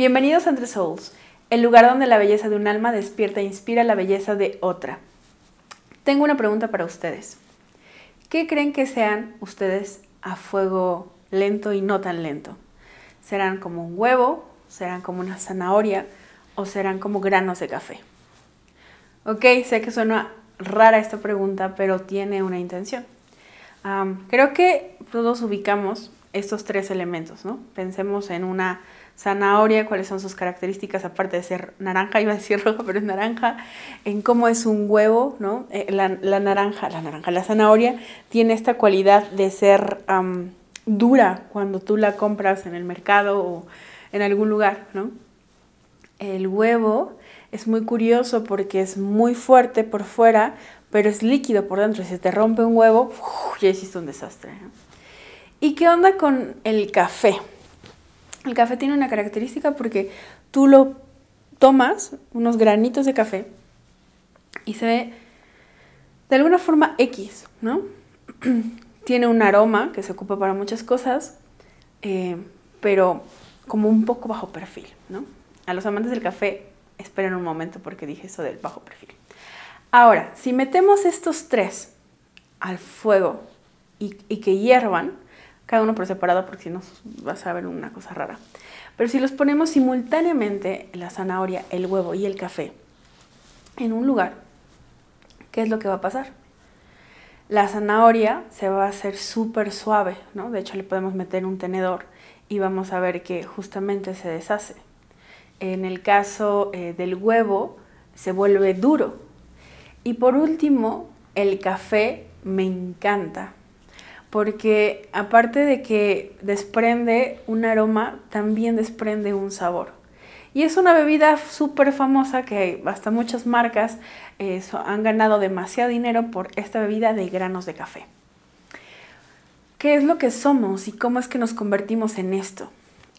Bienvenidos a Entre Souls, el lugar donde la belleza de un alma despierta e inspira la belleza de otra. Tengo una pregunta para ustedes. ¿Qué creen que sean ustedes a fuego lento y no tan lento? ¿Serán como un huevo? ¿Serán como una zanahoria? ¿O serán como granos de café? Ok, sé que suena rara esta pregunta, pero tiene una intención. creo que todos ubicamos estos tres elementos, ¿no? Pensemos en una zanahoria, cuáles son sus características, aparte de ser naranja, iba a decir roja, pero es naranja, en cómo es un huevo, ¿no? Eh, la, naranja, la naranja, la zanahoria tiene esta cualidad de ser dura cuando tú la compras en el mercado o en algún lugar, ¿no? El huevo es muy curioso porque es muy fuerte por fuera, pero es líquido por dentro. Si te rompe un huevo, ya hiciste un desastre. ¿Y qué onda con el café? El café tiene una característica porque tú lo tomas, unos granitos de café, y se ve de alguna forma X, ¿no? tiene un aroma que se ocupa para muchas cosas, eh, pero como un poco bajo perfil, ¿no? A los amantes del café, esperen un momento porque dije eso del bajo perfil. Ahora, si metemos estos tres al fuego y, y que hiervan, cada uno por separado porque si no vas a ver una cosa rara. Pero si los ponemos simultáneamente, la zanahoria, el huevo y el café, en un lugar, ¿qué es lo que va a pasar? La zanahoria se va a hacer súper suave, ¿no? De hecho le podemos meter un tenedor y vamos a ver que justamente se deshace. En el caso eh, del huevo se vuelve duro. Y por último, el café me encanta porque aparte de que desprende un aroma, también desprende un sabor. Y es una bebida súper famosa que hasta muchas marcas eh, han ganado demasiado dinero por esta bebida de granos de café. ¿Qué es lo que somos y cómo es que nos convertimos en esto?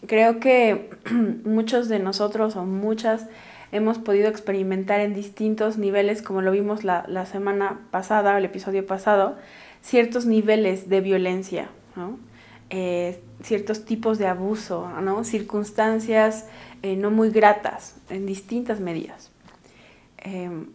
Creo que muchos de nosotros o muchas hemos podido experimentar en distintos niveles, como lo vimos la, la semana pasada, el episodio pasado, ciertos niveles de violencia, eh, ciertos tipos de abuso, ¿no? circunstancias eh, no muy gratas en distintas medidas. Em,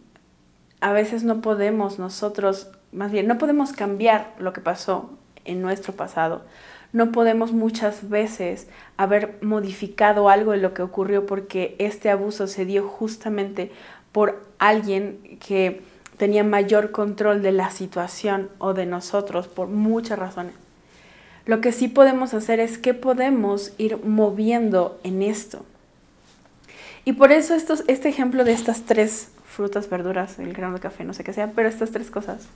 a veces no podemos nosotros, más bien, no podemos cambiar lo que pasó en nuestro pasado. No podemos muchas veces haber modificado algo de lo que ocurrió porque este abuso se dio justamente por alguien que tenía mayor control de la situación o de nosotros por muchas razones. Lo que sí podemos hacer es que podemos ir moviendo en esto. Y por eso estos, este ejemplo de estas tres frutas, verduras, el grano de café, no sé qué sea, pero estas tres cosas.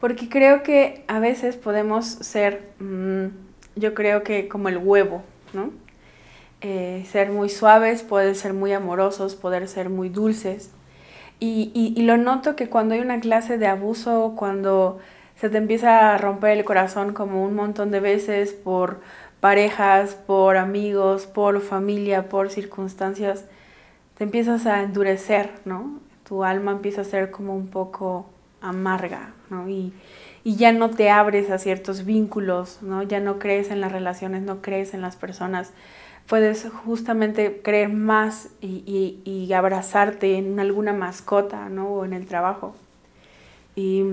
Porque creo que a veces podemos ser, mm, yo creo que como el huevo, ¿no? Eh, ser muy suaves, poder ser muy amorosos, poder ser muy dulces, y, lo noto que cuando hay una clase de abuso, cuando se te empieza a romper el corazón como un montón de veces por parejas, por amigos, por familia, por circunstancias, te empiezas a endurecer, ¿no? Tu alma empieza a ser como un poco amarga, ¿no? Y, y ya no te abres a ciertos vínculos, ¿no? Ya no crees en las relaciones, no crees en las personas puedes justamente creer más y, abrazarte en alguna mascota, ¿no? O en el trabajo. Y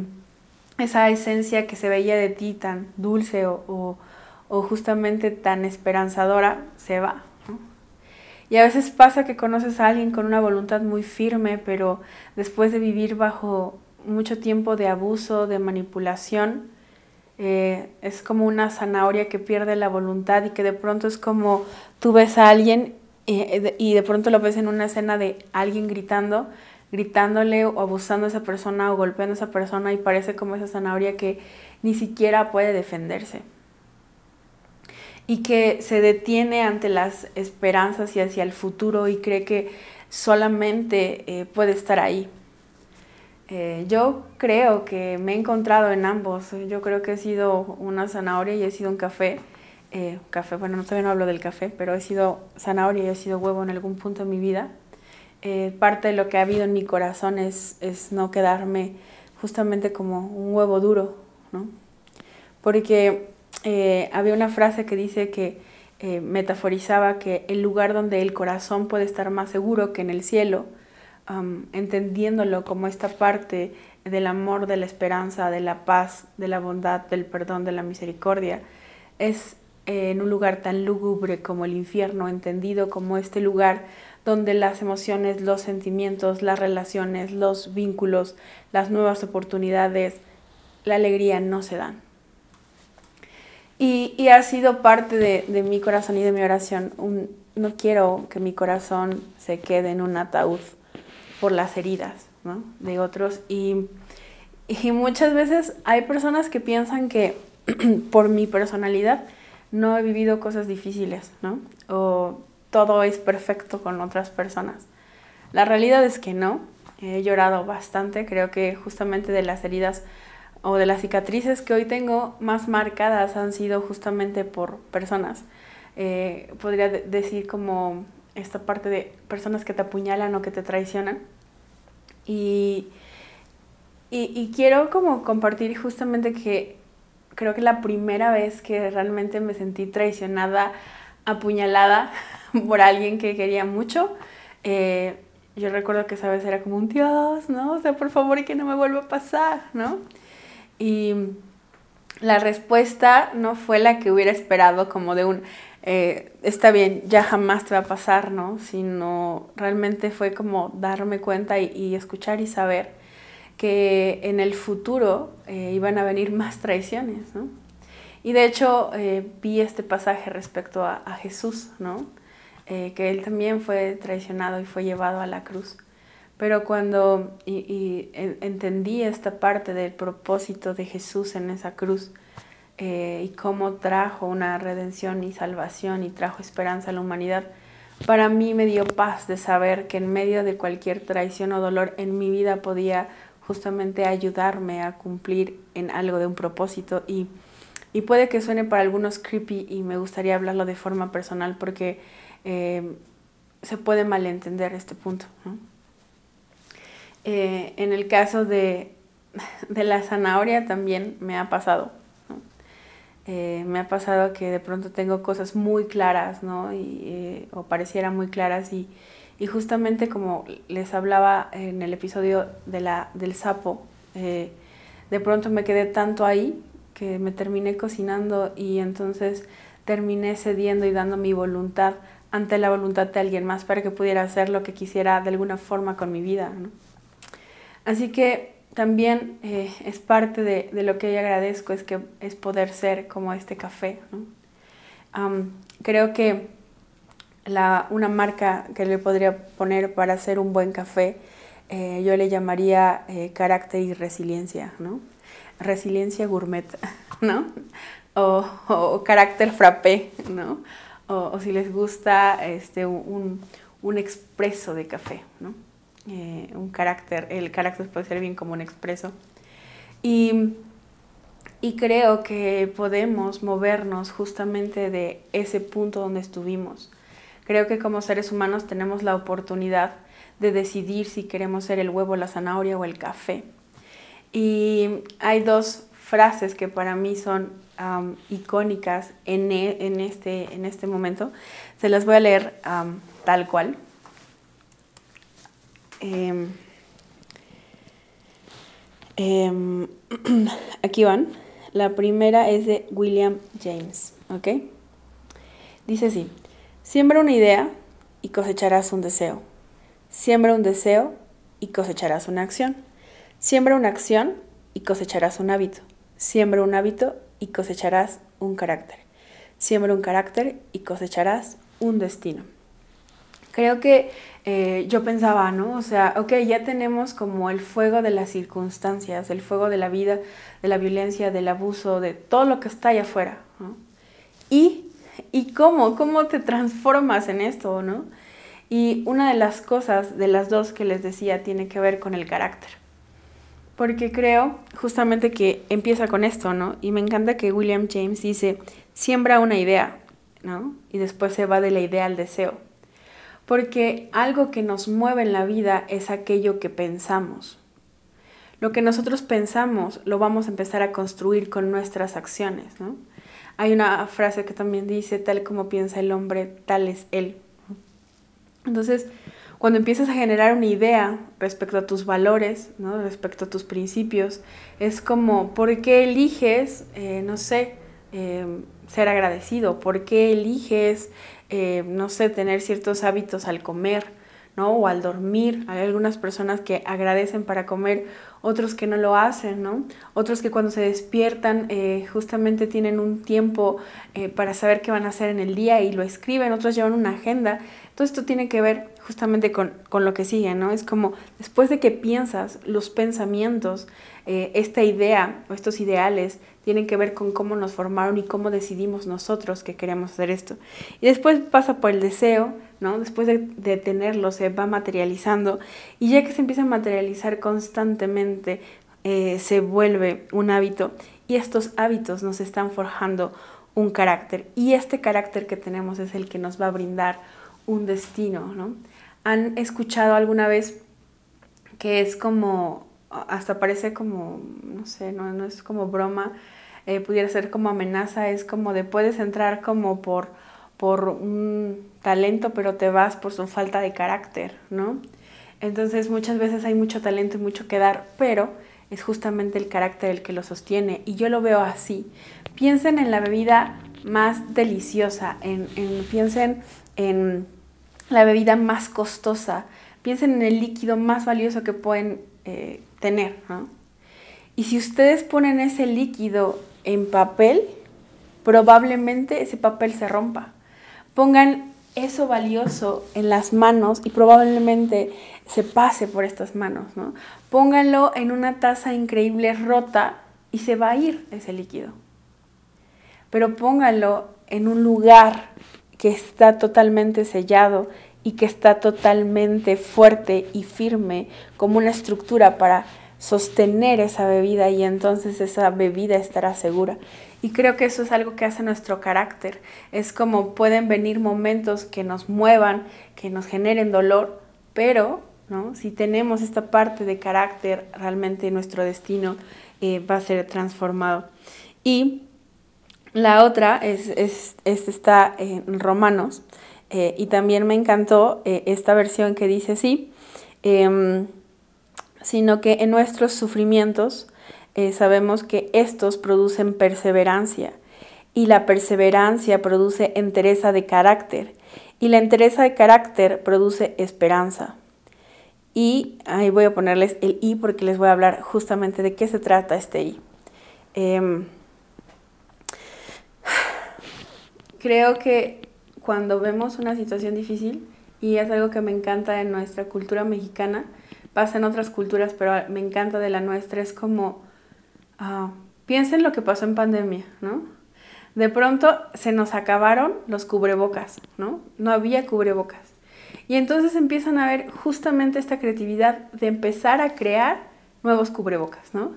esa esencia que se veía de ti tan dulce o, justamente tan esperanzadora se va. Y a veces pasa que conoces a alguien con una voluntad muy firme, pero después de vivir bajo mucho tiempo de abuso, de manipulación, eh, es como una zanahoria que pierde la voluntad y que de pronto es como tú ves a alguien eh, y de pronto lo ves en una escena de alguien gritando, gritándole o abusando a esa persona o golpeando a esa persona y parece como esa zanahoria que ni siquiera puede defenderse y que se detiene ante las esperanzas y hacia el futuro y cree que solamente eh, puede estar ahí. Eh, yo creo que me he encontrado en ambos. Yo creo que he sido una zanahoria y he sido un café. Eh, café, bueno, no, todavía no hablo del café, pero he sido zanahoria y he sido huevo en algún punto de mi vida. Eh, parte de lo que ha habido en mi corazón es, es no quedarme justamente como un huevo duro, ¿no? Porque había una frase que dice que eh, metaforizaba que el lugar donde el corazón puede estar más seguro que en el cielo, entendiéndolo como esta parte del amor, de la esperanza, de la paz, de la bondad, del perdón, de la misericordia, es eh, en un lugar tan lúgubre como el infierno, entendido como este lugar donde las emociones, los sentimientos, las relaciones, los vínculos, las nuevas oportunidades, la alegría no se dan. Y, ha sido parte de, mi corazón y de mi oración. no quiero que mi corazón se quede en un ataúd por las heridas de otros. Y, y muchas veces hay personas que piensan que por mi personalidad no he vivido cosas difíciles, ¿no? O todo es perfecto con otras personas. La realidad es que no. He llorado bastante. Creo que justamente de las heridas o de las cicatrices que hoy tengo más marcadas han sido justamente por personas. Eh, podría decir como esta parte de personas que te apuñalan o que te traicionan. Y, y, quiero como compartir justamente que creo que la primera vez que realmente me sentí traicionada, apuñalada por alguien que quería mucho, eh, yo recuerdo que esa vez era como un Dios, ¿no? O sea, por favor y que no me vuelva a pasar, ¿no? Y la respuesta no fue la que hubiera esperado, como de un, eh, está bien, ya jamás te va a pasar, ¿no? Sino realmente fue como darme cuenta y, escuchar y saber que en el futuro eh, iban a venir más traiciones, ¿no? Y de hecho eh, vi este pasaje respecto a, a Jesús, ¿no? que él también fue traicionado y fue llevado a la cruz. Pero cuando y, entendí esta parte del propósito de Jesús en esa cruz eh, y cómo trajo una redención y salvación y trajo esperanza a la humanidad, para mí me dio paz de saber que en medio de cualquier traición o dolor en mi vida podía justamente ayudarme a cumplir en algo de un propósito y, y puede que suene para algunos creepy y me gustaría hablarlo de forma personal porque eh, se puede malentender este punto. Eh, en el caso de, la zanahoria también me ha pasado. Eh, me ha pasado que de pronto tengo cosas muy claras, ¿no? Y, eh, o pareciera muy claras y, justamente como les hablaba en el episodio de la, del sapo, de pronto me quedé tanto ahí que me terminé cocinando y entonces terminé cediendo y dando mi voluntad ante la voluntad de alguien más para que pudiera hacer lo que quisiera de alguna forma con mi vida. ¿no? Así que también eh, es parte de, lo que yo agradezco, es que es poder ser como este café. creo que una marca que le podría poner para hacer un buen café, eh, yo le llamaría eh, carácter y resiliencia, ¿no? Resiliencia gourmet, ¿no? O, carácter frappé, ¿no? O, si les gusta este, un, un expreso de café, ¿no? Eh, un carácter, el carácter puede ser bien como un expreso. Y, y creo que podemos movernos justamente de ese punto donde estuvimos. Creo que como seres humanos tenemos la oportunidad de decidir si queremos ser el huevo, la zanahoria o el café. Y hay dos frases que para mí son icónicas en, e, en, este, en este momento. Se las voy a leer tal cual. Em, em, aquí van. La primera es de William James, ¿ok? Dice así, siembra una idea y cosecharás un deseo. Siembra un deseo y cosecharás una acción. Siembra una acción y cosecharás un hábito. Siembra un hábito y cosecharás un carácter. Siembra un carácter y cosecharás un destino. Creo que eh, yo pensaba, ¿no? O sea, ok, ya tenemos como el fuego de las circunstancias, el fuego de la vida, de la violencia, del abuso, de todo lo que está allá afuera, ¿no? ¿Y, y cómo? ¿Cómo te transformas en esto, no? Y una de las cosas de las dos que les decía tiene que ver con el carácter. Porque creo justamente que empieza con esto, ¿no? Y me encanta que William James dice, siembra una idea, ¿no? Y después se va de la idea al deseo porque algo que nos mueve en la vida es aquello que pensamos. Lo que nosotros pensamos lo vamos a empezar a construir con nuestras acciones. Hay una frase que también dice, tal como piensa el hombre, tal es él. Entonces, cuando empiezas a generar una idea respecto a tus valores, ¿no? respecto a tus principios, es como, ¿por qué eliges, eh, no sé, eh, ser agradecido? ¿Por qué eliges, eh, no sé, tener ciertos hábitos al comer? ¿no? O al dormir. Hay algunas personas que agradecen para comer, otros que no lo hacen, ¿no? Otros que cuando se despiertan justamente tienen un tiempo para saber qué van a hacer en el día y lo escriben, otros llevan una agenda. Todo esto tiene que ver justamente con, lo que sigue, ¿no? Es como después de que piensas, los pensamientos, eh, esta idea o estos ideales tienen que ver con cómo nos formaron y cómo decidimos nosotros que queremos hacer esto. Y después pasa por el deseo, ¿no? Después de, tenerlo se va materializando y ya que se empieza a materializar constantemente, eh, se vuelve un hábito y estos hábitos nos están forjando un carácter y este carácter que tenemos es el que nos va a brindar un destino, ¿no? ¿Han escuchado alguna vez que es como, hasta parece como, no sé, no, no es como broma, eh, pudiera ser como amenaza, es como de puedes entrar como por, por un talento, pero te vas por su falta de carácter, ¿no? Entonces muchas veces hay mucho talento y mucho que dar, pero es justamente el carácter el que lo sostiene. Y yo lo veo así. Piensen en la bebida más deliciosa, en, en piensen en la bebida más costosa, piensen en el líquido más valioso que pueden eh, tener. Y si ustedes ponen ese líquido en papel, probablemente ese papel se rompa. Pongan eso valioso en las manos y probablemente se pase por estas manos. ¿no? Pónganlo en una taza increíble rota y se va a ir ese líquido. Pero pónganlo en un lugar que está totalmente sellado y que está totalmente fuerte y firme como una estructura para sostener esa bebida y entonces esa bebida estará segura. Y creo que eso es algo que hace nuestro carácter. Es como pueden venir momentos que nos muevan, que nos generen dolor, pero ¿no? si tenemos esta parte de carácter, realmente nuestro destino eh, va a ser transformado. Y la otra es, es, está en Romanos eh, y también me encantó eh, esta versión que dice así, em, sino que en nuestros sufrimientos eh, sabemos que estos producen perseverancia y la perseverancia produce entereza de carácter y la entereza de carácter produce esperanza. Y ahí voy a ponerles el i porque les voy a hablar justamente de qué se trata este i. creo que cuando vemos una situación difícil, y es algo que me encanta en nuestra cultura mexicana, pasa en otras culturas, pero me encanta de la nuestra, es como, uh, piensen lo que pasó en pandemia, ¿no? De pronto se nos acabaron los cubrebocas, ¿no? No había cubrebocas. Y entonces empiezan a ver justamente esta creatividad de empezar a crear nuevos cubrebocas, ¿no?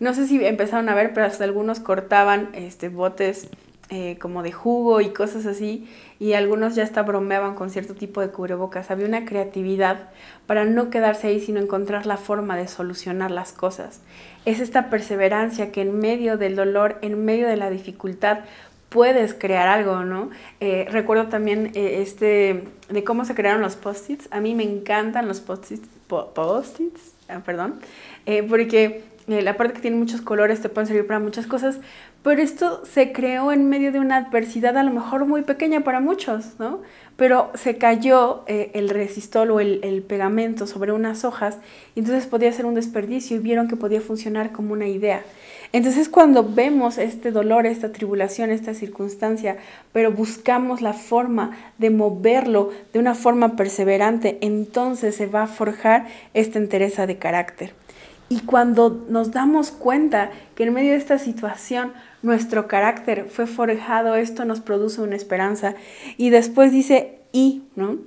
No sé si empezaron a ver, pero hasta algunos cortaban este, botes eh, como de jugo y cosas así, y algunos ya hasta bromeaban con cierto tipo de cubrebocas. Había una creatividad para no quedarse ahí, sino encontrar la forma de solucionar las cosas. Es esta perseverancia que en medio del dolor, en medio de la dificultad, puedes crear algo, ¿no? Eh, recuerdo también eh, este de cómo se crearon los post-its. A mí me encantan los post-its, post-its, ah, perdón, porque la parte que tiene muchos colores te pueden servir para muchas cosas, pero esto se creó en medio de una adversidad a lo mejor muy pequeña para muchos, ¿no? Pero se cayó eh, el resistol o el, pegamento sobre unas hojas entonces podía ser un desperdicio y vieron que podía funcionar como una idea. Entonces cuando vemos este dolor, esta tribulación, esta circunstancia, pero buscamos la forma de moverlo de una forma perseverante, entonces se va a forjar esta entereza de carácter. Y cuando nos damos cuenta que en medio de esta situación nuestro carácter fue forjado, esto nos produce una esperanza. Y después dice, y, ¿no?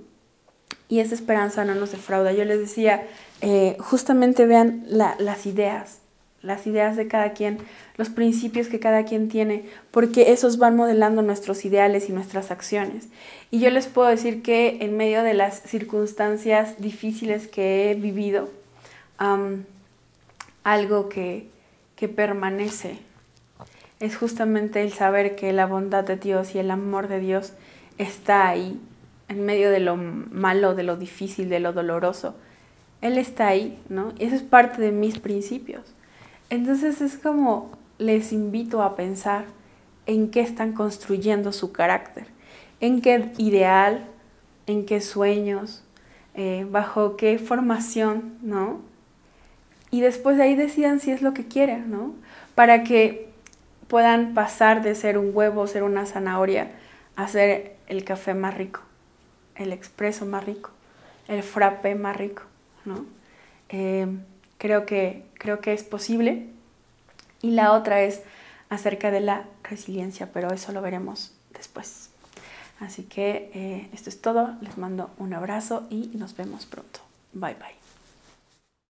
Y esa esperanza no nos defrauda. Yo les decía, eh, justamente vean las ideas, las ideas de cada quien, los principios que cada quien tiene, porque esos van modelando nuestros ideales y nuestras acciones. Y yo les puedo decir que en medio de las circunstancias difíciles que he vivido, algo que, que permanece es justamente el saber que la bondad de Dios y el amor de Dios está ahí, en medio de lo malo, de lo difícil, de lo doloroso. Él está ahí, ¿no? Y eso es parte de mis principios. Entonces es como les invito a pensar en qué están construyendo su carácter, en qué ideal, en qué sueños, eh, bajo qué formación, ¿no? Y después de ahí decidan si es lo que quieren, ¿no? Para que puedan pasar de ser un huevo, ser una zanahoria, a ser el café más rico, el expreso más rico, el frappé más rico, ¿no? Eh, creo, que, creo que es posible. Y la otra es acerca de la resiliencia, pero eso lo veremos después. Así que eh, esto es todo, les mando un abrazo y nos vemos pronto. Bye bye.